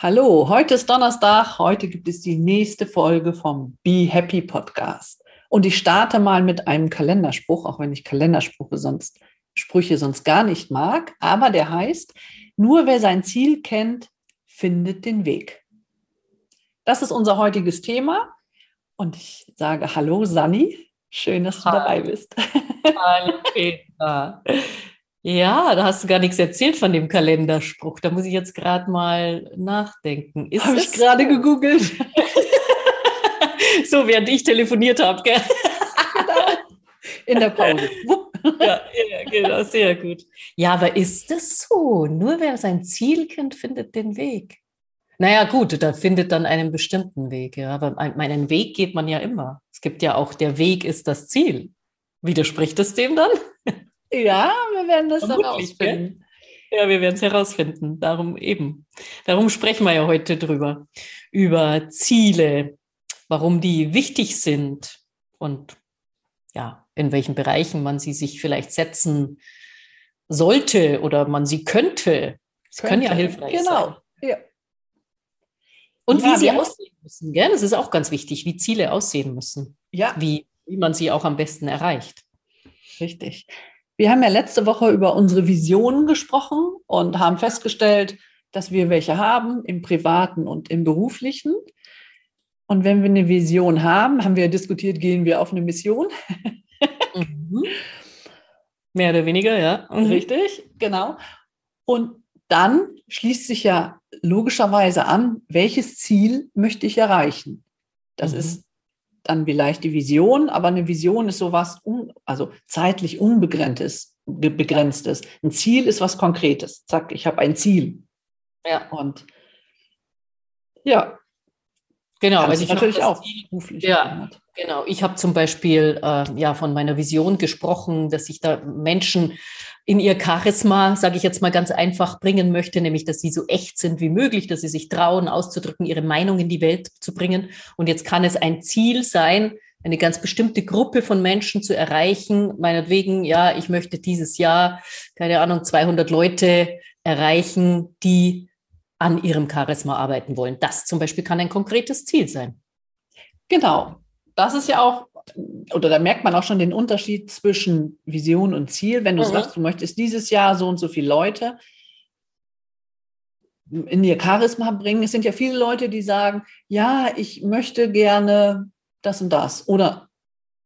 Hallo, heute ist Donnerstag. Heute gibt es die nächste Folge vom Be Happy Podcast. Und ich starte mal mit einem Kalenderspruch, auch wenn ich Kalendersprüche sonst, Sprüche sonst gar nicht mag. Aber der heißt, nur wer sein Ziel kennt, findet den Weg. Das ist unser heutiges Thema. Und ich sage Hallo, Sani. Schön, dass du Hallo. dabei bist. Hallo, Petra. Ja, da hast du gar nichts erzählt von dem Kalenderspruch. Da muss ich jetzt gerade mal nachdenken. Habe ich gerade so? gegoogelt. so, während ich telefoniert habe, gell? In der Pause. ja, ja, genau, sehr gut. Ja, aber ist das so? Nur wer sein Ziel kennt, findet den Weg. Naja, gut, da findet dann einen bestimmten Weg, ja. Aber meinen Weg geht man ja immer. Es gibt ja auch, der Weg ist das Ziel. Widerspricht es dem dann? Ja, wir werden das herausfinden. Ja, wir werden es herausfinden. Darum eben. Darum sprechen wir ja heute drüber. Über Ziele, warum die wichtig sind und ja, in welchen Bereichen man sie sich vielleicht setzen sollte oder man sie könnte. Es können ja hilfreich genau. sein. Genau. Ja. Und ja, wie sie aussehen müssen, gell? Das ist auch ganz wichtig, wie Ziele aussehen müssen. Ja. Wie, wie man sie auch am besten erreicht. Richtig. Wir haben ja letzte Woche über unsere Visionen gesprochen und haben festgestellt, dass wir welche haben im privaten und im beruflichen. Und wenn wir eine Vision haben, haben wir diskutiert, gehen wir auf eine Mission. Mhm. Mehr oder weniger, ja. Mhm. Richtig, genau. Und dann schließt sich ja logischerweise an, welches Ziel möchte ich erreichen? Das mhm. ist dann vielleicht die Vision, aber eine Vision ist sowas, un, also zeitlich unbegrenztes, begrenztes. Ein Ziel ist was Konkretes. Zack, ich habe ein Ziel. Ja. Und ja. Genau, also ich natürlich auch beruflich. Ja, genau. Ich habe zum Beispiel äh, ja von meiner Vision gesprochen, dass ich da Menschen in ihr Charisma, sage ich jetzt mal ganz einfach, bringen möchte, nämlich dass sie so echt sind wie möglich, dass sie sich trauen, auszudrücken, ihre Meinung in die Welt zu bringen. Und jetzt kann es ein Ziel sein, eine ganz bestimmte Gruppe von Menschen zu erreichen. Meinetwegen, ja, ich möchte dieses Jahr, keine Ahnung, 200 Leute erreichen, die an ihrem Charisma arbeiten wollen. Das zum Beispiel kann ein konkretes Ziel sein. Genau. Das ist ja auch oder da merkt man auch schon den Unterschied zwischen Vision und Ziel. Wenn du mhm. sagst, du möchtest dieses Jahr so und so viele Leute in ihr Charisma bringen. Es sind ja viele Leute, die sagen, ja, ich möchte gerne das und das. Oder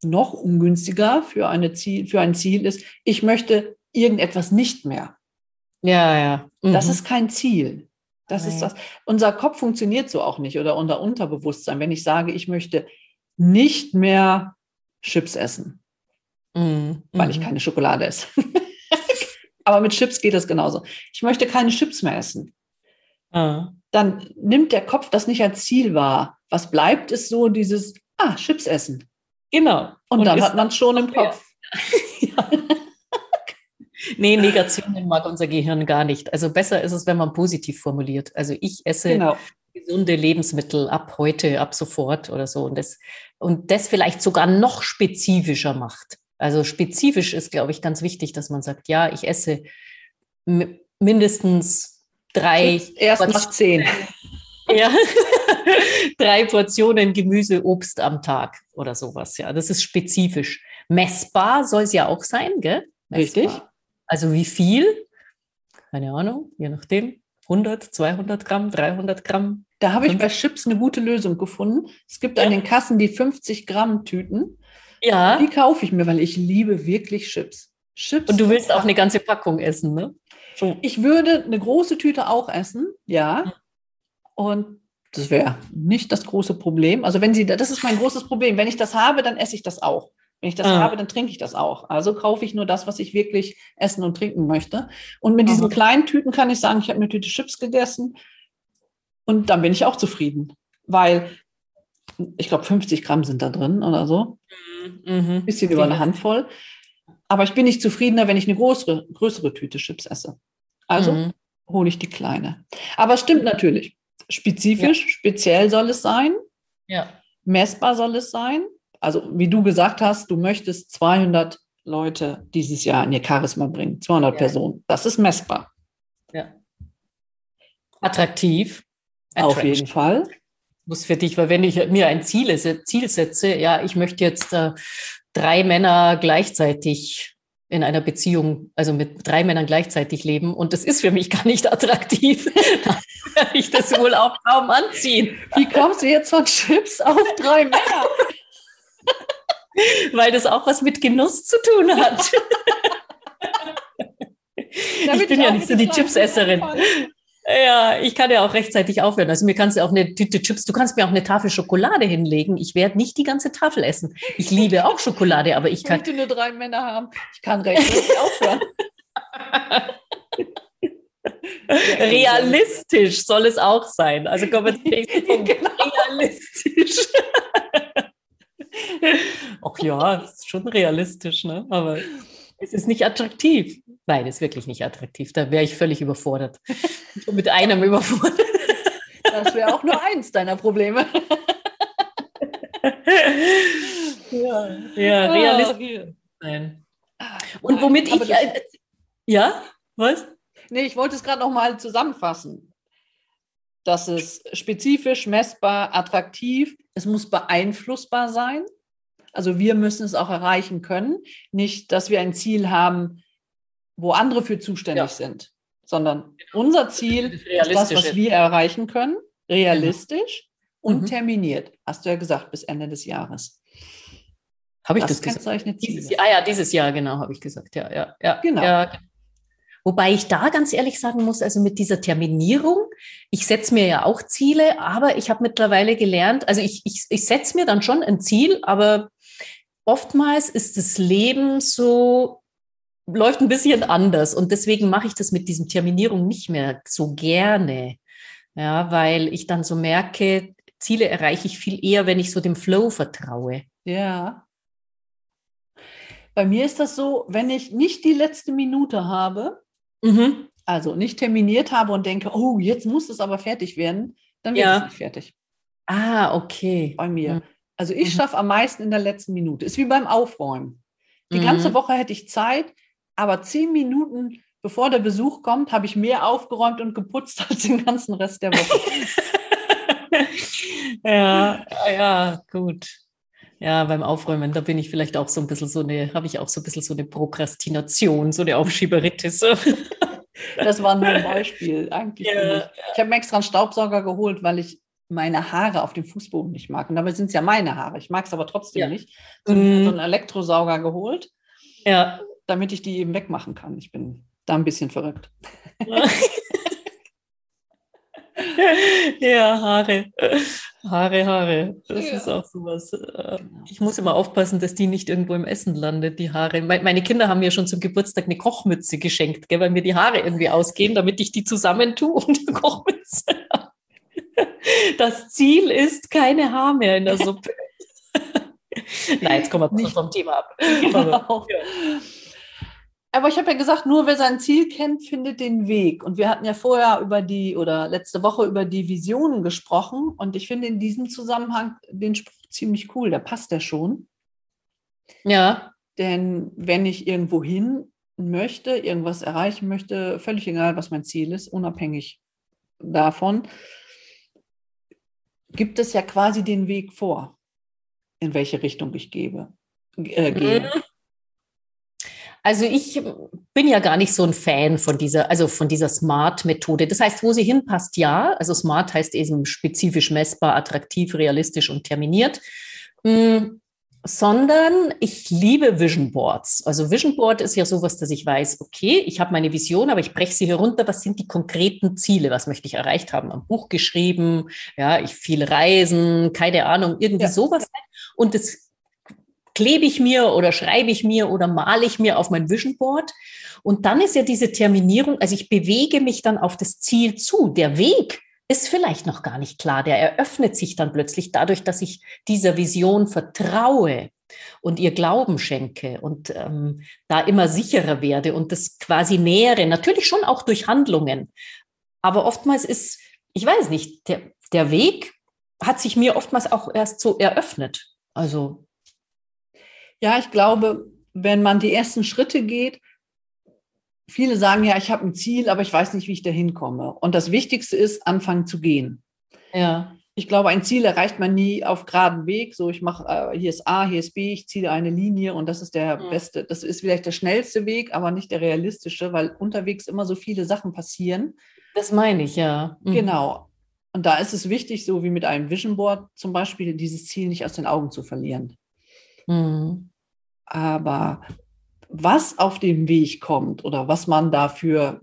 noch ungünstiger für, eine Ziel, für ein Ziel ist, ich möchte irgendetwas nicht mehr. Ja, ja. Mhm. Das ist kein Ziel. Das Nein. ist das. Unser Kopf funktioniert so auch nicht oder unser Unterbewusstsein. Wenn ich sage, ich möchte nicht mehr Chips essen, mm, weil ich mhm. keine Schokolade esse. Aber mit Chips geht das genauso. Ich möchte keine Chips mehr essen. Ah. Dann nimmt der Kopf das nicht als Ziel wahr. Was bleibt, ist so dieses, ah, Chips essen. Genau. Und, Und dann hat man es schon im Kopf. ja. Nee, Negationen mag unser Gehirn gar nicht. Also besser ist es, wenn man positiv formuliert. Also ich esse genau gesunde Lebensmittel ab heute, ab sofort oder so. Und das, und das vielleicht sogar noch spezifischer macht. Also spezifisch ist, glaube ich, ganz wichtig, dass man sagt, ja, ich esse mindestens drei. Erst nach zehn. Ja, drei Portionen Gemüse, Obst am Tag oder sowas. Ja, das ist spezifisch. Messbar soll es ja auch sein, gell? Messbar. Richtig. Also wie viel? Keine Ahnung, je nachdem. 100, 200 Gramm, 300 Gramm. Da habe ich bei Chips eine gute Lösung gefunden. Es gibt ja. an den Kassen die 50 Gramm Tüten. Ja. Die kaufe ich mir, weil ich liebe wirklich Chips. Chips. Und du willst auch eine ganze Packung essen, ne? Ich würde eine große Tüte auch essen, ja. Und das wäre nicht das große Problem. Also wenn sie, das ist mein großes Problem. Wenn ich das habe, dann esse ich das auch. Wenn ich das ah. habe, dann trinke ich das auch. Also kaufe ich nur das, was ich wirklich essen und trinken möchte. Und mit diesen kleinen Tüten kann ich sagen, ich habe eine Tüte Chips gegessen und dann bin ich auch zufrieden. Weil ich glaube, 50 Gramm sind da drin oder so. Mhm. Bisschen über eine Handvoll. Aber ich bin nicht zufriedener, wenn ich eine größere, größere Tüte Chips esse. Also mhm. hole ich die kleine. Aber es stimmt natürlich. Spezifisch, ja. speziell soll es sein. Ja. Messbar soll es sein also wie du gesagt hast, du möchtest 200 Leute dieses Jahr in ihr Charisma bringen. 200 ja. Personen. Das ist messbar. Ja. Attraktiv. Auf jeden Fall. Muss für dich, weil wenn ich mir ein Ziel, Ziel setze, ja, ich möchte jetzt äh, drei Männer gleichzeitig in einer Beziehung, also mit drei Männern gleichzeitig leben und das ist für mich gar nicht attraktiv, dann werde ich das wohl auch kaum anziehen. Wie kommst du jetzt von Chips auf drei Männer? Weil das auch was mit Genuss zu tun hat. ich bin ja nicht so die Chipsesserin. Ja, ich kann ja auch rechtzeitig aufhören. Also mir kannst du auch eine Tüte Chips, du kannst mir auch eine Tafel Schokolade hinlegen. Ich werde nicht die ganze Tafel essen. Ich liebe auch Schokolade, aber ich kann. Ich möchte nur drei Männer haben. Ich kann rechtzeitig aufhören. Realistisch soll es auch sein. Also kommen wir zum genau. Realistisch. Ach ja, ist schon realistisch, ne? Aber es ist nicht attraktiv. Nein, ist wirklich nicht attraktiv. Da wäre ich völlig überfordert. mit einem überfordert. Das wäre auch nur eins deiner Probleme. ja, ja ah, realistisch. Nein. Und womit ich. Äh, ja, was? Nee, ich wollte es gerade noch mal zusammenfassen. Dass es spezifisch, messbar, attraktiv, es muss beeinflussbar sein. Also wir müssen es auch erreichen können. Nicht, dass wir ein Ziel haben, wo andere für zuständig ja. sind, sondern unser Ziel ist, ist das, was wir erreichen können, realistisch mhm. und mhm. terminiert. Hast du ja gesagt, bis Ende des Jahres. Habe ich das, das kennzeichnet dieses Jahr, ah ja, dieses Jahr, genau, habe ich gesagt. Ja, ja, ja. Genau. Ja. Wobei ich da ganz ehrlich sagen muss, also mit dieser Terminierung, ich setze mir ja auch Ziele, aber ich habe mittlerweile gelernt, also ich, ich, ich setze mir dann schon ein Ziel, aber oftmals ist das Leben so, läuft ein bisschen anders. Und deswegen mache ich das mit diesem Terminierung nicht mehr so gerne. Ja, weil ich dann so merke, Ziele erreiche ich viel eher, wenn ich so dem Flow vertraue. Ja. Bei mir ist das so, wenn ich nicht die letzte Minute habe, mhm. also nicht terminiert habe und denke, oh, jetzt muss es aber fertig werden, dann wird ja. es nicht fertig. Ah, okay. Bei mir. Mhm. Also ich mhm. schaffe am meisten in der letzten Minute. Ist wie beim Aufräumen. Die mhm. ganze Woche hätte ich Zeit, aber zehn Minuten bevor der Besuch kommt, habe ich mehr aufgeräumt und geputzt als den ganzen Rest der Woche. ja, ja, gut. Ja, beim Aufräumen, da bin ich vielleicht auch so ein bisschen so eine, habe ich auch so ein bisschen so eine Prokrastination, so eine Aufschieberitis. das war nur ein Beispiel eigentlich. Ja. Ich habe mir extra einen Staubsauger geholt, weil ich meine Haare auf dem Fußboden nicht mag. Und dabei sind es ja meine Haare. Ich mag es aber trotzdem ja. nicht. So, mm. so einen Elektrosauger geholt. Ja damit ich die eben wegmachen kann. Ich bin da ein bisschen verrückt. ja, Haare. Haare, Haare. Das ja. ist auch sowas. Äh, genau. Ich muss immer aufpassen, dass die nicht irgendwo im Essen landet, die Haare. Meine Kinder haben mir schon zum Geburtstag eine Kochmütze geschenkt, gell, weil mir die Haare irgendwie ausgehen, damit ich die zusammentue und eine Kochmütze Das Ziel ist keine Haar mehr in der Suppe. Nein, jetzt kommen wir vom Thema ab. Genau. Aber, ja. Aber ich habe ja gesagt, nur wer sein Ziel kennt, findet den Weg. Und wir hatten ja vorher über die oder letzte Woche über die Visionen gesprochen. Und ich finde in diesem Zusammenhang den Spruch ziemlich cool. Der passt ja schon. Ja. Denn wenn ich irgendwo hin möchte, irgendwas erreichen möchte, völlig egal, was mein Ziel ist, unabhängig davon, gibt es ja quasi den Weg vor, in welche Richtung ich gebe, äh, gehe. Mhm. Also ich bin ja gar nicht so ein Fan von dieser, also von dieser Smart-Methode. Das heißt, wo sie hinpasst, ja. Also Smart heißt eben spezifisch messbar, attraktiv, realistisch und terminiert. Mhm sondern ich liebe Vision Boards. Also Vision Board ist ja sowas, dass ich weiß, okay, ich habe meine Vision, aber ich breche sie herunter. Was sind die konkreten Ziele? Was möchte ich erreicht haben? Ein Buch geschrieben, ja, ich viel reisen, keine Ahnung, irgendwie ja. sowas. Und das klebe ich mir oder schreibe ich mir oder male ich mir auf mein Vision Board. Und dann ist ja diese Terminierung, also ich bewege mich dann auf das Ziel zu. Der Weg ist vielleicht noch gar nicht klar. Der eröffnet sich dann plötzlich dadurch, dass ich dieser Vision vertraue und ihr Glauben schenke und ähm, da immer sicherer werde und das quasi nähere. Natürlich schon auch durch Handlungen. Aber oftmals ist, ich weiß nicht, der, der Weg hat sich mir oftmals auch erst so eröffnet. Also ja, ich glaube, wenn man die ersten Schritte geht, viele sagen ja, ich habe ein Ziel, aber ich weiß nicht, wie ich da hinkomme. Und das Wichtigste ist, anfangen zu gehen. Ja. Ich glaube, ein Ziel erreicht man nie auf geraden Weg. So, ich mache, äh, hier ist A, hier ist B, ich ziehe eine Linie und das ist der mhm. beste, das ist vielleicht der schnellste Weg, aber nicht der realistische, weil unterwegs immer so viele Sachen passieren. Das meine ich, ja. Mhm. Genau. Und da ist es wichtig, so wie mit einem Vision Board zum Beispiel, dieses Ziel nicht aus den Augen zu verlieren. Mhm. Aber was auf dem Weg kommt oder was man dafür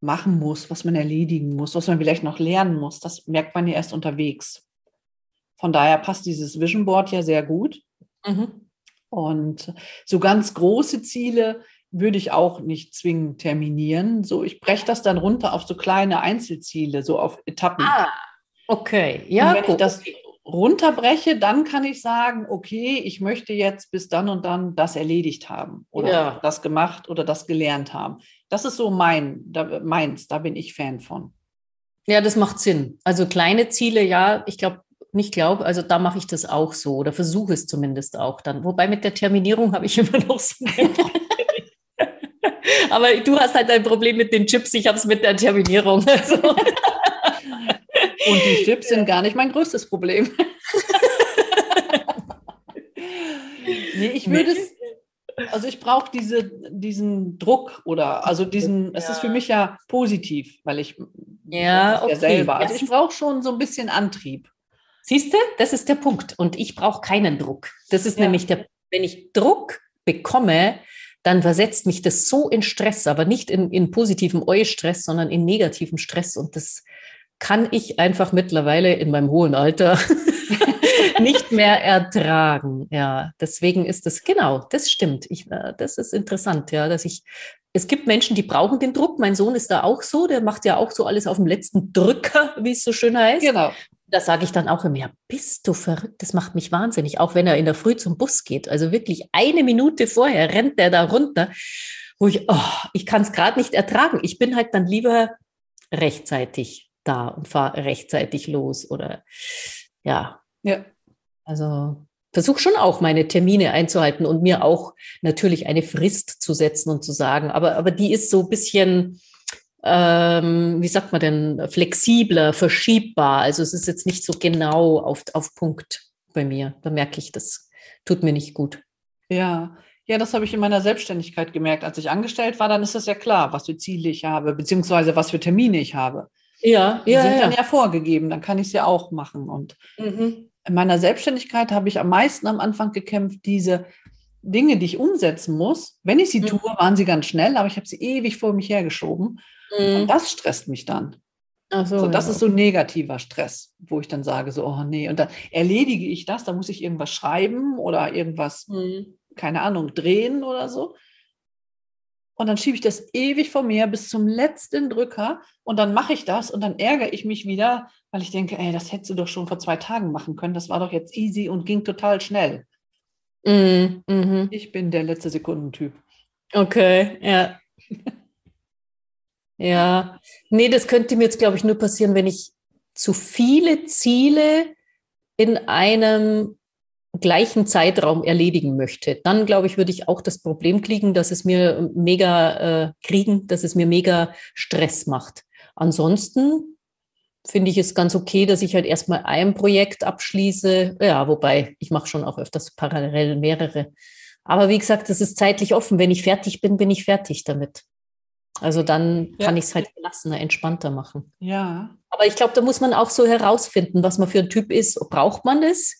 machen muss, was man erledigen muss, was man vielleicht noch lernen muss, das merkt man ja erst unterwegs. Von daher passt dieses Vision Board ja sehr gut. Mhm. Und so ganz große Ziele würde ich auch nicht zwingend terminieren. So, ich breche das dann runter auf so kleine Einzelziele, so auf Etappen. Ah, okay. Ja, wenn gut. ich das runterbreche, dann kann ich sagen, okay, ich möchte jetzt bis dann und dann das erledigt haben oder ja. das gemacht oder das gelernt haben. Das ist so mein, da, meins, da bin ich Fan von. Ja, das macht Sinn. Also kleine Ziele, ja, ich glaube, nicht glaube, also da mache ich das auch so oder versuche es zumindest auch dann. Wobei mit der Terminierung habe ich immer noch so Aber du hast halt ein Problem mit den Chips, ich habe es mit der Terminierung. Also. Und die Chips sind gar nicht mein größtes Problem. nee, ich würde es, also ich brauche diese, diesen Druck oder also diesen, es ja. ist für mich ja positiv, weil ich ja, okay. ja selber. Also ich brauche schon so ein bisschen Antrieb. Siehst du, das ist der Punkt. Und ich brauche keinen Druck. Das ist ja. nämlich der, wenn ich Druck bekomme, dann versetzt mich das so in Stress, aber nicht in, in positivem Eu-Stress, sondern in negativem Stress. Und das kann ich einfach mittlerweile in meinem hohen Alter nicht mehr ertragen. Ja, deswegen ist das, genau, das stimmt. Ich, äh, das ist interessant, ja, dass ich, es gibt Menschen, die brauchen den Druck. Mein Sohn ist da auch so, der macht ja auch so alles auf dem letzten Drücker, wie es so schön heißt. Genau. Da sage ich dann auch immer, ja, bist du verrückt? Das macht mich wahnsinnig, auch wenn er in der Früh zum Bus geht. Also wirklich eine Minute vorher rennt der da runter, wo ich, oh, ich kann es gerade nicht ertragen. Ich bin halt dann lieber rechtzeitig da und fahre rechtzeitig los oder ja. Ja. Also versuche schon auch meine Termine einzuhalten und mir auch natürlich eine Frist zu setzen und zu sagen, aber, aber die ist so ein bisschen, ähm, wie sagt man denn, flexibler, verschiebbar. Also es ist jetzt nicht so genau auf, auf Punkt bei mir. Da merke ich, das tut mir nicht gut. Ja, ja, das habe ich in meiner Selbstständigkeit gemerkt. Als ich angestellt war, dann ist es ja klar, was für Ziele ich habe, beziehungsweise was für Termine ich habe. Ja, die ja. sind ja. dann ja vorgegeben, dann kann ich es ja auch machen. Und mhm. in meiner Selbstständigkeit habe ich am meisten am Anfang gekämpft, diese Dinge, die ich umsetzen muss. Wenn ich sie mhm. tue, waren sie ganz schnell, aber ich habe sie ewig vor mich hergeschoben. Mhm. Und das stresst mich dann. Ach so, so, das ja. ist so negativer Stress, wo ich dann sage, so, oh nee, und dann erledige ich das, da muss ich irgendwas schreiben oder irgendwas, mhm. keine Ahnung, drehen oder so. Und dann schiebe ich das ewig vor mir bis zum letzten Drücker und dann mache ich das und dann ärgere ich mich wieder, weil ich denke, ey, das hättest du doch schon vor zwei Tagen machen können. Das war doch jetzt easy und ging total schnell. Mm, mhm. Ich bin der letzte Sekundentyp. Okay, ja. ja. Nee, das könnte mir jetzt, glaube ich, nur passieren, wenn ich zu viele Ziele in einem gleichen Zeitraum erledigen möchte, dann glaube ich, würde ich auch das Problem kriegen, dass es mir mega äh, kriegen, dass es mir mega Stress macht. Ansonsten finde ich es ganz okay, dass ich halt erstmal ein Projekt abschließe. Ja, wobei ich mache schon auch öfters parallel mehrere. Aber wie gesagt, das ist zeitlich offen. Wenn ich fertig bin, bin ich fertig damit. Also dann ja. kann ich es halt gelassener, entspannter machen. Ja. Aber ich glaube, da muss man auch so herausfinden, was man für ein Typ ist. Braucht man das?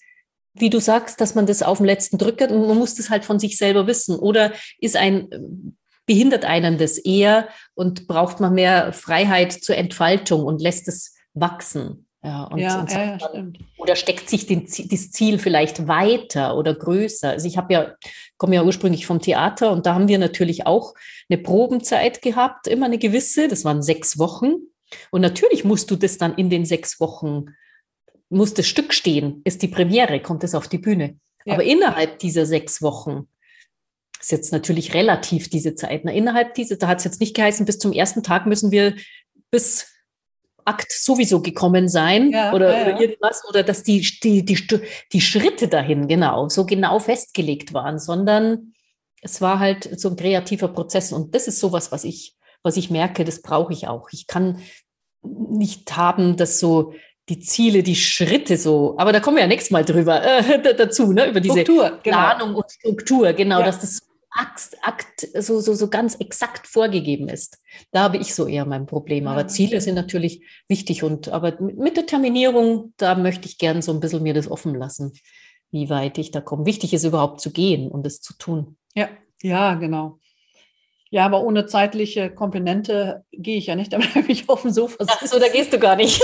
Wie du sagst, dass man das auf dem letzten drückt und man muss das halt von sich selber wissen. Oder ist ein, behindert einen das eher und braucht man mehr Freiheit zur Entfaltung und lässt es wachsen? Ja, und, ja, und ja, dann, oder steckt sich den, das Ziel vielleicht weiter oder größer? Also ich habe ja, komme ja ursprünglich vom Theater und da haben wir natürlich auch eine Probenzeit gehabt, immer eine gewisse, das waren sechs Wochen. Und natürlich musst du das dann in den sechs Wochen muss das Stück stehen, ist die Premiere, kommt es auf die Bühne. Ja. Aber innerhalb dieser sechs Wochen ist jetzt natürlich relativ diese Zeit. Na, innerhalb dieser, da hat es jetzt nicht geheißen, bis zum ersten Tag müssen wir bis Akt sowieso gekommen sein ja, oder, ja, oder, irgendwas oder dass die, die, die, die Schritte dahin genau so genau festgelegt waren, sondern es war halt so ein kreativer Prozess und das ist sowas, was ich, was ich merke, das brauche ich auch. Ich kann nicht haben, dass so die Ziele, die Schritte so, aber da kommen wir ja nächstes Mal drüber äh, dazu, ne, über diese Struktur, genau. Planung und Struktur, genau, ja. dass das Akt, Akt so, so, so ganz exakt vorgegeben ist. Da habe ich so eher mein Problem. Aber Ziele sind natürlich wichtig und aber mit der Terminierung, da möchte ich gern so ein bisschen mir das offen lassen, wie weit ich da komme. Wichtig ist überhaupt zu gehen und es zu tun. Ja, ja, genau. Ja, aber ohne zeitliche Komponente gehe ich ja nicht, da bleibe ich auf dem Sofa. Ach so, da gehst du gar nicht.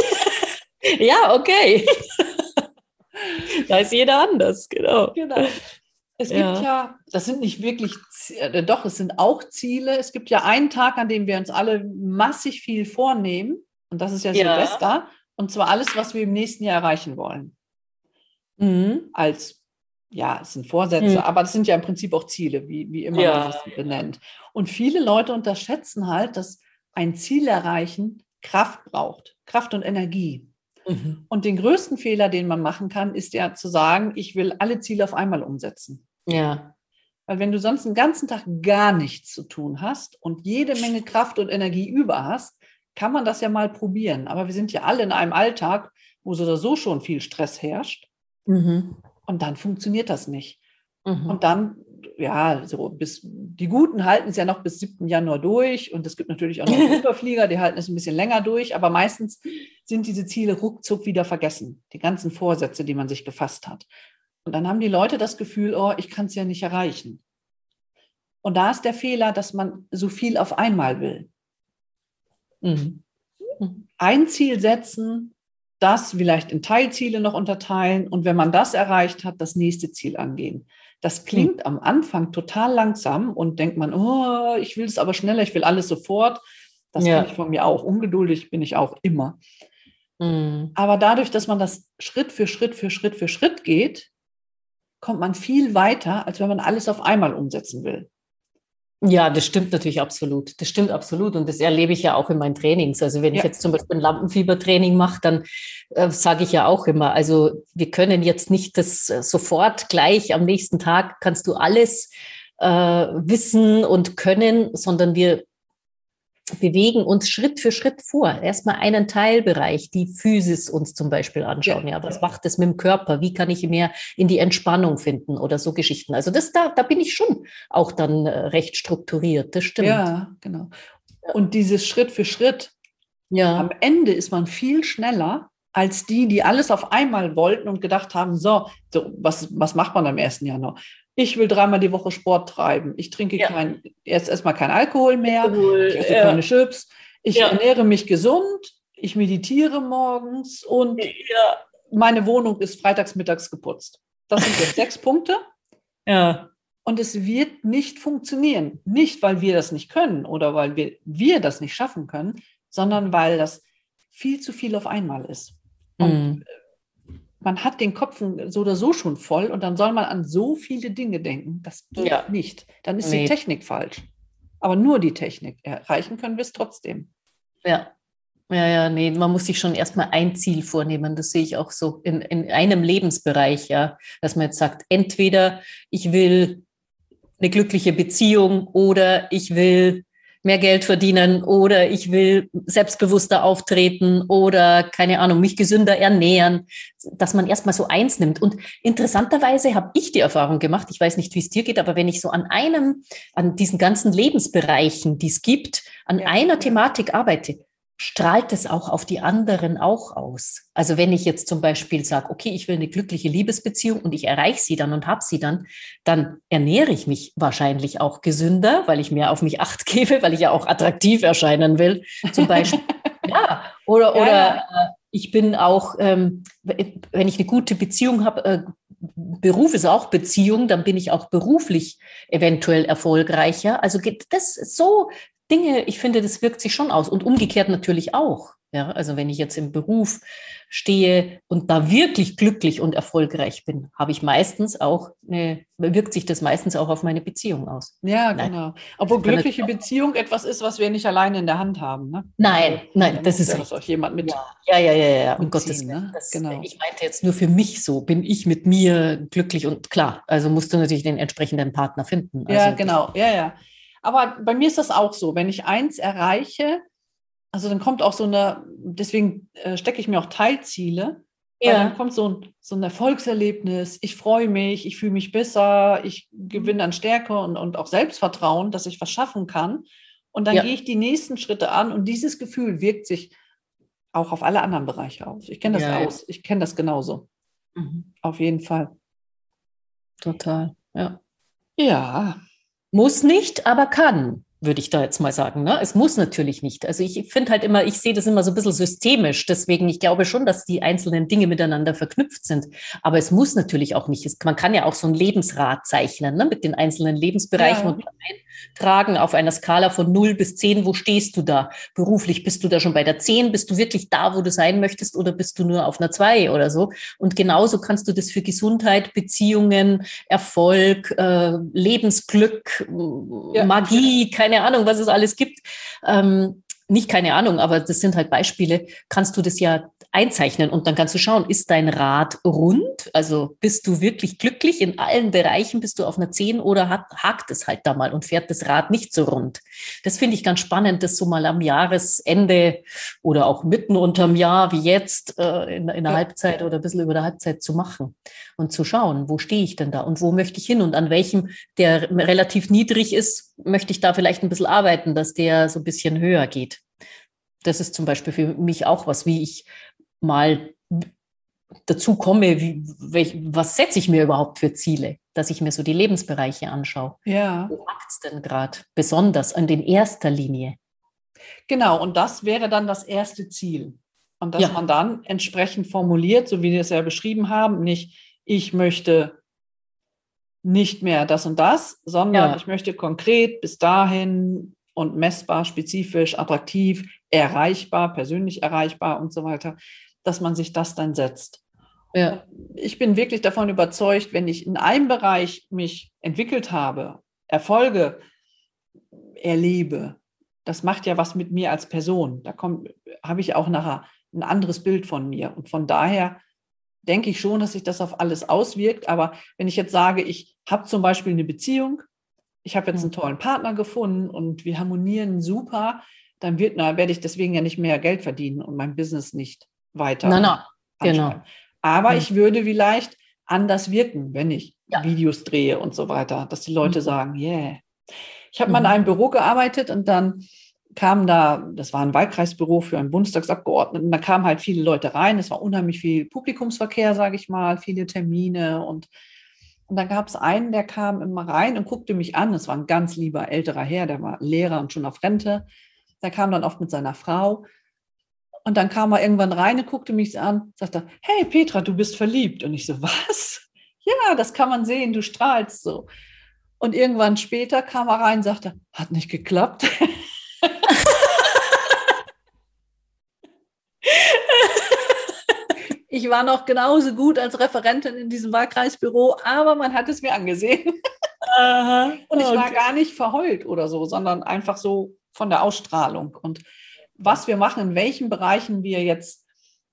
Ja, okay. da ist jeder anders, genau. Genau. Es gibt ja. ja, das sind nicht wirklich, äh, doch, es sind auch Ziele. Es gibt ja einen Tag, an dem wir uns alle massig viel vornehmen. Und das ist ja, ja. Silvester. Und zwar alles, was wir im nächsten Jahr erreichen wollen. Mhm. Als, ja, es sind Vorsätze, mhm. aber das sind ja im Prinzip auch Ziele, wie, wie immer ja. man das benennt. Und viele Leute unterschätzen halt, dass ein Ziel erreichen Kraft braucht. Kraft und Energie. Mhm. Und den größten Fehler, den man machen kann, ist ja zu sagen, ich will alle Ziele auf einmal umsetzen. Ja. Weil wenn du sonst den ganzen Tag gar nichts zu tun hast und jede Menge Kraft und Energie über hast, kann man das ja mal probieren. Aber wir sind ja alle in einem Alltag, wo so oder so schon viel Stress herrscht. Mhm. Und dann funktioniert das nicht. Mhm. Und dann, ja, so bis die Guten halten es ja noch bis 7. Januar durch. Und es gibt natürlich auch noch Überflieger, die halten es ein bisschen länger durch. Aber meistens sind diese Ziele ruckzuck wieder vergessen. Die ganzen Vorsätze, die man sich gefasst hat. Und dann haben die Leute das Gefühl, oh, ich kann es ja nicht erreichen. Und da ist der Fehler, dass man so viel auf einmal will. Mhm. Ein Ziel setzen, das vielleicht in Teilziele noch unterteilen und wenn man das erreicht hat, das nächste Ziel angehen. Das klingt mhm. am Anfang total langsam und denkt man, oh, ich will es aber schneller, ich will alles sofort. Das ja. ich von mir auch. Ungeduldig bin ich auch immer. Mhm. Aber dadurch, dass man das Schritt für Schritt für Schritt für Schritt geht, kommt man viel weiter, als wenn man alles auf einmal umsetzen will. Ja, das stimmt natürlich absolut. Das stimmt absolut. Und das erlebe ich ja auch in meinen Trainings. Also wenn ja. ich jetzt zum Beispiel ein Lampenfiebertraining mache, dann äh, sage ich ja auch immer, also wir können jetzt nicht das äh, sofort gleich am nächsten Tag kannst du alles äh, wissen und können, sondern wir bewegen uns Schritt für Schritt vor. Erstmal einen Teilbereich, die Physis uns zum Beispiel anschauen. Ja, ja was macht es mit dem Körper? Wie kann ich mehr in die Entspannung finden oder so Geschichten? Also das da, da bin ich schon auch dann äh, recht strukturiert. Das stimmt. Ja, genau. Und dieses Schritt für Schritt. Ja. Am Ende ist man viel schneller als die, die alles auf einmal wollten und gedacht haben, so, so was, was macht man am 1. Januar? Ich will dreimal die Woche Sport treiben. Ich trinke ja. kein, erst erstmal kein Alkohol mehr, Alkohol, ich esse ja. keine Chips, ich ja. ernähre mich gesund, ich meditiere morgens und meine Wohnung ist freitags mittags geputzt. Das sind jetzt sechs Punkte. Ja. Und es wird nicht funktionieren. Nicht, weil wir das nicht können oder weil wir, wir das nicht schaffen können, sondern weil das viel zu viel auf einmal ist. Und mhm man hat den Kopf so oder so schon voll und dann soll man an so viele Dinge denken. Das geht ja. nicht. Dann ist nee. die Technik falsch. Aber nur die Technik. Erreichen können wir es trotzdem. Ja. Ja, ja, nee, man muss sich schon erstmal ein Ziel vornehmen. Das sehe ich auch so in, in einem Lebensbereich, ja, dass man jetzt sagt, entweder ich will eine glückliche Beziehung oder ich will mehr Geld verdienen oder ich will selbstbewusster auftreten oder keine Ahnung, mich gesünder ernähren, dass man erstmal so eins nimmt. Und interessanterweise habe ich die Erfahrung gemacht, ich weiß nicht, wie es dir geht, aber wenn ich so an einem, an diesen ganzen Lebensbereichen, die es gibt, an ja. einer Thematik arbeite, strahlt es auch auf die anderen auch aus. Also wenn ich jetzt zum Beispiel sage, okay, ich will eine glückliche Liebesbeziehung und ich erreiche sie dann und habe sie dann, dann ernähre ich mich wahrscheinlich auch gesünder, weil ich mehr auf mich acht gebe, weil ich ja auch attraktiv erscheinen will, zum Beispiel. ja, oder, ja, oder ja. Äh, ich bin auch, ähm, wenn ich eine gute Beziehung habe, äh, Beruf ist auch Beziehung, dann bin ich auch beruflich eventuell erfolgreicher. Also geht das so Dinge, ich finde, das wirkt sich schon aus und umgekehrt natürlich auch. Ja, also wenn ich jetzt im Beruf stehe und da wirklich glücklich und erfolgreich bin, habe ich meistens auch eine, wirkt sich das meistens auch auf meine Beziehung aus. Ja, nein. genau. Obwohl glückliche Beziehung etwas ist, was wir nicht alleine in der Hand haben. Ne? Nein, also, nein, das ist das auch jemand mit. Ja, ja, ja, ja, um Gottes Willen. Ne? Genau. Ich meinte jetzt nur für mich so, bin ich mit mir glücklich und klar, also musst du natürlich den entsprechenden Partner finden. Also ja, genau, ja, ja. Aber bei mir ist das auch so, wenn ich eins erreiche, also dann kommt auch so eine, deswegen äh, stecke ich mir auch Teilziele. Ja. dann kommt so ein, so ein Erfolgserlebnis, ich freue mich, ich fühle mich besser, ich gewinne an Stärke und, und auch Selbstvertrauen, dass ich was schaffen kann. Und dann ja. gehe ich die nächsten Schritte an und dieses Gefühl wirkt sich auch auf alle anderen Bereiche aus. Ich kenne das ja, aus, ich kenne das genauso. Mhm. Auf jeden Fall. Total, ja. Ja. Muss nicht, aber kann würde ich da jetzt mal sagen. Ne? Es muss natürlich nicht. Also ich finde halt immer, ich sehe das immer so ein bisschen systemisch. Deswegen, ich glaube schon, dass die einzelnen Dinge miteinander verknüpft sind. Aber es muss natürlich auch nicht. Es, man kann ja auch so ein Lebensrad zeichnen ne? mit den einzelnen Lebensbereichen ja. und eintragen auf einer Skala von 0 bis 10. Wo stehst du da? Beruflich bist du da schon bei der 10? Bist du wirklich da, wo du sein möchtest oder bist du nur auf einer 2 oder so? Und genauso kannst du das für Gesundheit, Beziehungen, Erfolg, äh, Lebensglück, ja. Magie, keine keine Ahnung, was es alles gibt. Ähm, nicht keine Ahnung, aber das sind halt Beispiele, kannst du das ja einzeichnen und dann kannst du schauen, ist dein Rad rund? Also bist du wirklich glücklich in allen Bereichen? Bist du auf einer 10 oder hat, hakt es halt da mal und fährt das Rad nicht so rund? Das finde ich ganz spannend, das so mal am Jahresende oder auch mitten unterm Jahr wie jetzt äh, in, in der ja. Halbzeit oder ein bisschen über der Halbzeit zu machen und zu schauen, wo stehe ich denn da und wo möchte ich hin und an welchem, der relativ niedrig ist, möchte ich da vielleicht ein bisschen arbeiten, dass der so ein bisschen höher geht. Das ist zum Beispiel für mich auch was, wie ich mal dazu komme, wie, welch, was setze ich mir überhaupt für Ziele, dass ich mir so die Lebensbereiche anschaue. Ja. Wo macht es denn gerade besonders und in erster Linie? Genau, und das wäre dann das erste Ziel. Und dass ja. man dann entsprechend formuliert, so wie wir es ja beschrieben haben, nicht ich möchte nicht mehr das und das, sondern ja. ich möchte konkret bis dahin und messbar, spezifisch, attraktiv, erreichbar, persönlich erreichbar und so weiter dass man sich das dann setzt. Ja. Ich bin wirklich davon überzeugt, wenn ich in einem Bereich mich entwickelt habe, Erfolge erlebe, das macht ja was mit mir als Person. Da habe ich auch nachher ein anderes Bild von mir. Und von daher denke ich schon, dass sich das auf alles auswirkt. Aber wenn ich jetzt sage, ich habe zum Beispiel eine Beziehung, ich habe jetzt einen tollen Partner gefunden und wir harmonieren super, dann wird, na, werde ich deswegen ja nicht mehr Geld verdienen und mein Business nicht weiter. Nein, nein, genau. Aber mhm. ich würde vielleicht anders wirken, wenn ich ja. Videos drehe und so weiter, dass die Leute mhm. sagen, yeah. Ich habe mhm. mal in einem Büro gearbeitet und dann kamen da, das war ein Wahlkreisbüro für einen Bundestagsabgeordneten, da kamen halt viele Leute rein, es war unheimlich viel Publikumsverkehr, sage ich mal, viele Termine und und dann gab es einen, der kam immer rein und guckte mich an. Es war ein ganz lieber älterer Herr, der war Lehrer und schon auf Rente. Der kam dann oft mit seiner Frau und dann kam er irgendwann rein und guckte mich an, sagte, hey Petra, du bist verliebt. Und ich so, was? Ja, das kann man sehen, du strahlst so. Und irgendwann später kam er rein und sagte, hat nicht geklappt. ich war noch genauso gut als Referentin in diesem Wahlkreisbüro, aber man hat es mir angesehen. Aha, und ich war gar nicht verheult oder so, sondern einfach so von der Ausstrahlung. Und was wir machen, in welchen Bereichen wir jetzt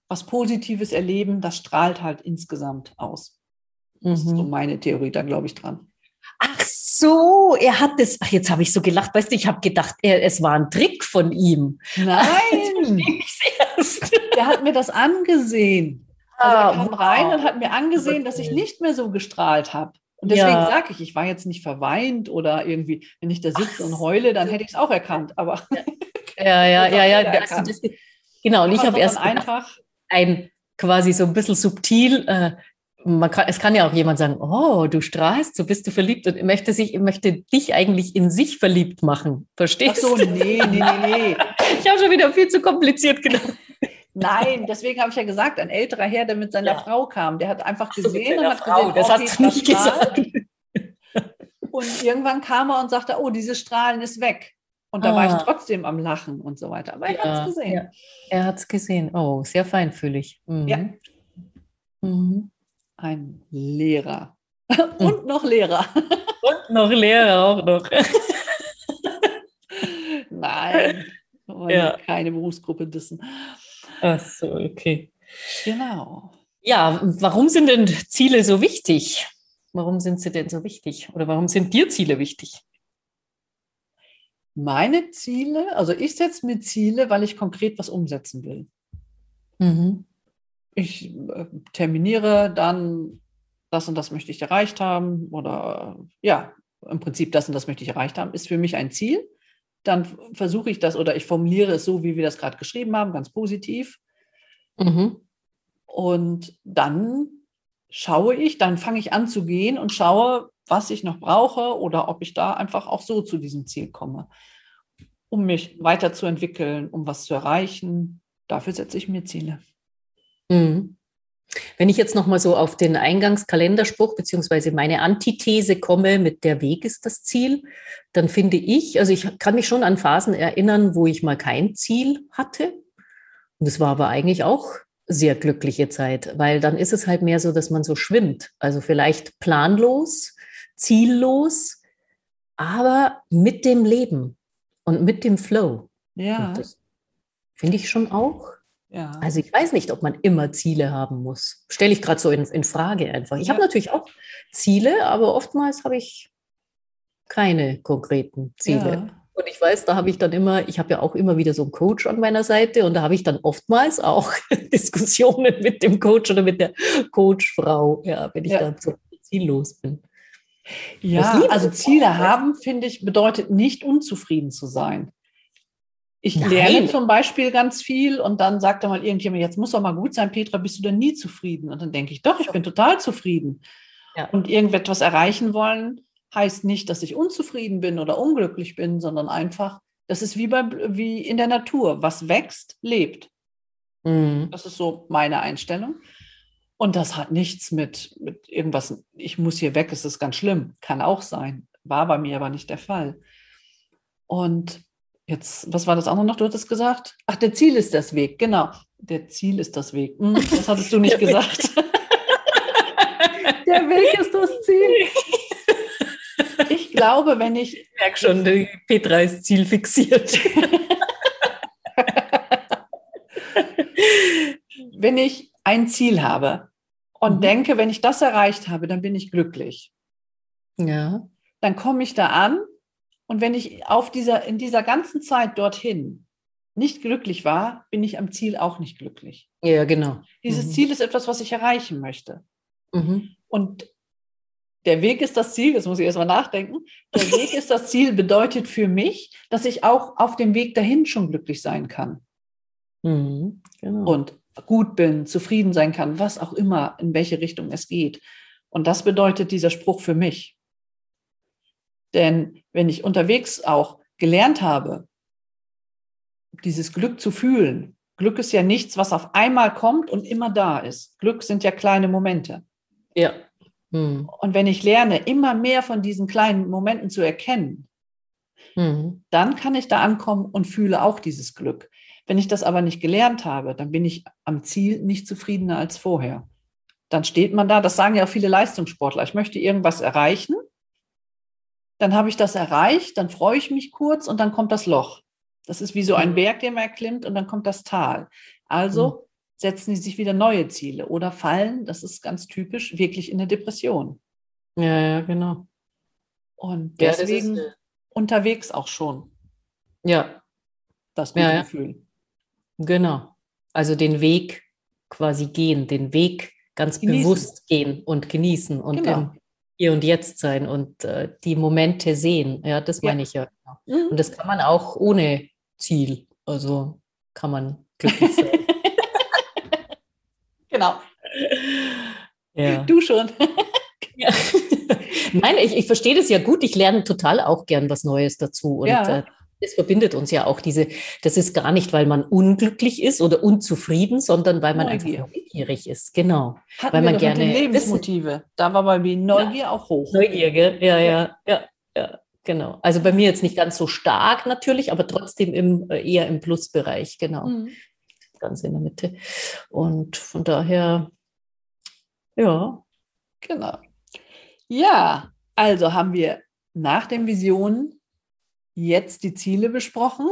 was Positives erleben, das strahlt halt insgesamt aus. Das mhm. ist so mhm. meine Theorie da, glaube ich, dran. Ach so, er hat das, ach, jetzt habe ich so gelacht, weißt du, ich habe gedacht, er, es war ein Trick von ihm. Nein, der hat mir das angesehen. Also er ah, kam rein und hat mir angesehen, dass ich nicht mehr so gestrahlt habe. Und deswegen ja. sage ich, ich war jetzt nicht verweint oder irgendwie, wenn ich da sitze und heule, dann hätte ich es auch erkannt. Aber ja, ja, ja, ja. Also das, genau, und ich habe erst einfach ein quasi so ein bisschen subtil. Äh, man kann, es kann ja auch jemand sagen, oh, du strahlst, so bist du verliebt und möchte sich, möchte dich eigentlich in sich verliebt machen. Verstehst du? Ach so, nee, nee, nee, nee. ich habe schon wieder viel zu kompliziert gedacht. Nein, deswegen habe ich ja gesagt, ein älterer Herr, der mit seiner ja. Frau kam, der hat einfach gesehen und hat Frau, gesehen, das oh, hast du nicht gesagt. Und irgendwann kam er und sagte, oh, diese Strahlen ist weg. Und da ah. war ich ah. trotzdem am Lachen und so weiter. Aber er ja, hat es gesehen. Ja. Er hat es gesehen. Oh, sehr feinfühlig. Mhm. Ja. Mhm. Ein Lehrer. und noch Lehrer. und noch Lehrer auch noch. Nein, ja. keine Berufsgruppe dissen. Ach so, okay. Genau. Ja, warum sind denn Ziele so wichtig? Warum sind sie denn so wichtig? Oder warum sind dir Ziele wichtig? Meine Ziele, also ich setze mir Ziele, weil ich konkret was umsetzen will. Mhm. Ich äh, terminiere dann, das und das möchte ich erreicht haben oder ja, im Prinzip das und das möchte ich erreicht haben, ist für mich ein Ziel. Dann versuche ich das oder ich formuliere es so, wie wir das gerade geschrieben haben, ganz positiv. Mhm. Und dann schaue ich, dann fange ich an zu gehen und schaue, was ich noch brauche oder ob ich da einfach auch so zu diesem Ziel komme, um mich weiterzuentwickeln, um was zu erreichen. Dafür setze ich mir Ziele. Mhm. Wenn ich jetzt nochmal so auf den Eingangskalenderspruch beziehungsweise meine Antithese komme, mit der Weg ist das Ziel, dann finde ich, also ich kann mich schon an Phasen erinnern, wo ich mal kein Ziel hatte. Und es war aber eigentlich auch sehr glückliche Zeit, weil dann ist es halt mehr so, dass man so schwimmt. Also vielleicht planlos, ziellos, aber mit dem Leben und mit dem Flow. Ja. Finde ich schon auch. Ja. Also ich weiß nicht, ob man immer Ziele haben muss. Stelle ich gerade so in, in, Frage einfach. Ich ja. habe natürlich auch Ziele, aber oftmals habe ich keine konkreten Ziele. Ja. Und ich weiß, da habe ich dann immer, ich habe ja auch immer wieder so einen Coach an meiner Seite und da habe ich dann oftmals auch Diskussionen mit dem Coach oder mit der Coachfrau, ja, wenn ich ja. dann so ziellos bin. Ja, also Ziele haben, finde ich, bedeutet nicht unzufrieden zu sein. Ich Nein. lerne zum Beispiel ganz viel und dann sagt da mal irgendjemand, jetzt muss doch mal gut sein, Petra, bist du denn nie zufrieden? Und dann denke ich, doch, ich bin total zufrieden. Ja. Und irgendetwas erreichen wollen, heißt nicht, dass ich unzufrieden bin oder unglücklich bin, sondern einfach, das ist wie, bei, wie in der Natur. Was wächst, lebt. Mhm. Das ist so meine Einstellung. Und das hat nichts mit, mit irgendwas, ich muss hier weg, es ist ganz schlimm. Kann auch sein. War bei mir aber nicht der Fall. Und jetzt, was war das andere noch? Du hattest gesagt? Ach, der Ziel ist das Weg, genau. Der Ziel ist das Weg. Hm, das hattest du nicht gesagt. der Weg ist das Ziel ich glaube, wenn ich. Ich merke schon, die Petra ist zielfixiert. wenn ich ein Ziel habe und mhm. denke, wenn ich das erreicht habe, dann bin ich glücklich. Ja. Dann komme ich da an und wenn ich auf dieser, in dieser ganzen Zeit dorthin nicht glücklich war, bin ich am Ziel auch nicht glücklich. Ja, genau. Dieses mhm. Ziel ist etwas, was ich erreichen möchte. Mhm. Und der Weg ist das Ziel, das muss ich erstmal nachdenken. Der Weg ist das Ziel bedeutet für mich, dass ich auch auf dem Weg dahin schon glücklich sein kann. Mhm, genau. Und gut bin, zufrieden sein kann, was auch immer, in welche Richtung es geht. Und das bedeutet dieser Spruch für mich. Denn wenn ich unterwegs auch gelernt habe, dieses Glück zu fühlen, Glück ist ja nichts, was auf einmal kommt und immer da ist. Glück sind ja kleine Momente. Ja. Hm. Und wenn ich lerne, immer mehr von diesen kleinen Momenten zu erkennen, hm. dann kann ich da ankommen und fühle auch dieses Glück. Wenn ich das aber nicht gelernt habe, dann bin ich am Ziel nicht zufriedener als vorher. Dann steht man da, das sagen ja auch viele Leistungssportler, ich möchte irgendwas erreichen, dann habe ich das erreicht, dann freue ich mich kurz und dann kommt das Loch. Das ist wie so ein hm. Berg, den man erklimmt und dann kommt das Tal. Also hm setzen sie sich wieder neue Ziele oder fallen, das ist ganz typisch, wirklich in eine Depression. Ja, ja, genau. Und deswegen ja, ist, unterwegs auch schon. Ja. Das gute ja, Gefühl. Genau. Also den Weg quasi gehen, den Weg ganz genießen. bewusst gehen und genießen und genau. Hier und Jetzt sein und äh, die Momente sehen. Ja, das meine ich ja. Mhm. Und das kann man auch ohne Ziel. Also kann man glücklich sein. Genau. Ja. Du schon. Ja. Nein, ich, ich verstehe das ja gut. Ich lerne total auch gern was Neues dazu. Und ja. äh, das verbindet uns ja auch diese, das ist gar nicht, weil man unglücklich ist oder unzufrieden, sondern weil man Neugier. einfach neugierig ist. Genau. Hatten weil man gerne Lebensmotive. Da war bei mir Neugier ja. auch hoch. Neugier, gell? Ja, ja, ja, ja. genau. Also bei mir jetzt nicht ganz so stark natürlich, aber trotzdem im, äh, eher im Plusbereich, genau. Mhm. Ganz in der Mitte. Und von daher, ja. Genau. Ja, also haben wir nach den Visionen jetzt die Ziele besprochen.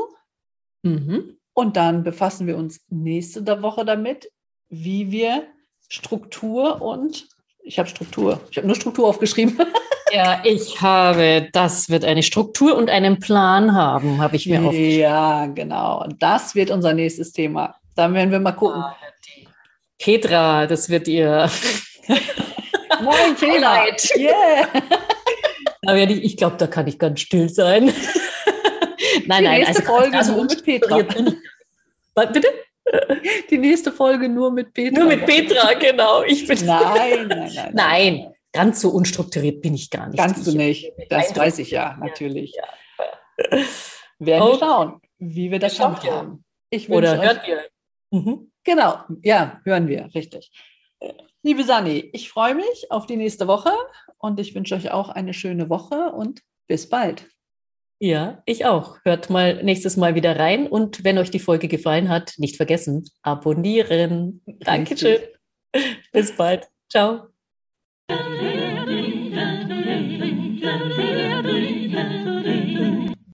Mhm. Und dann befassen wir uns nächste Woche damit, wie wir Struktur und ich habe Struktur. Ich habe nur Struktur aufgeschrieben. Ja, ich habe, das wird eine Struktur und einen Plan haben, habe ich mir aufgeschrieben. Ja, genau. Das wird unser nächstes Thema. Dann werden wir mal gucken. Ah, Petra, das wird ihr. Nein, Petra. Yeah. Aber ich, ich glaube, da kann ich ganz still sein. nein, Die nein. Nächste also, Folge also nur mit Petra. Bitte? Die nächste Folge nur mit Petra. Nur mit Petra, genau. Ich bin nein, nein, nein, nein. Ganz so unstrukturiert bin ich gar nicht. Kannst du nicht. Das weiß ich ja, natürlich. Ja. Werden wir schauen, wie wir das haben. Ich Oder hört ihr? Mhm. Genau, ja, hören wir, richtig. Liebe Sani, ich freue mich auf die nächste Woche und ich wünsche euch auch eine schöne Woche und bis bald. Ja, ich auch. Hört mal nächstes Mal wieder rein und wenn euch die Folge gefallen hat, nicht vergessen, abonnieren. Dankeschön. Bis bald. Ciao.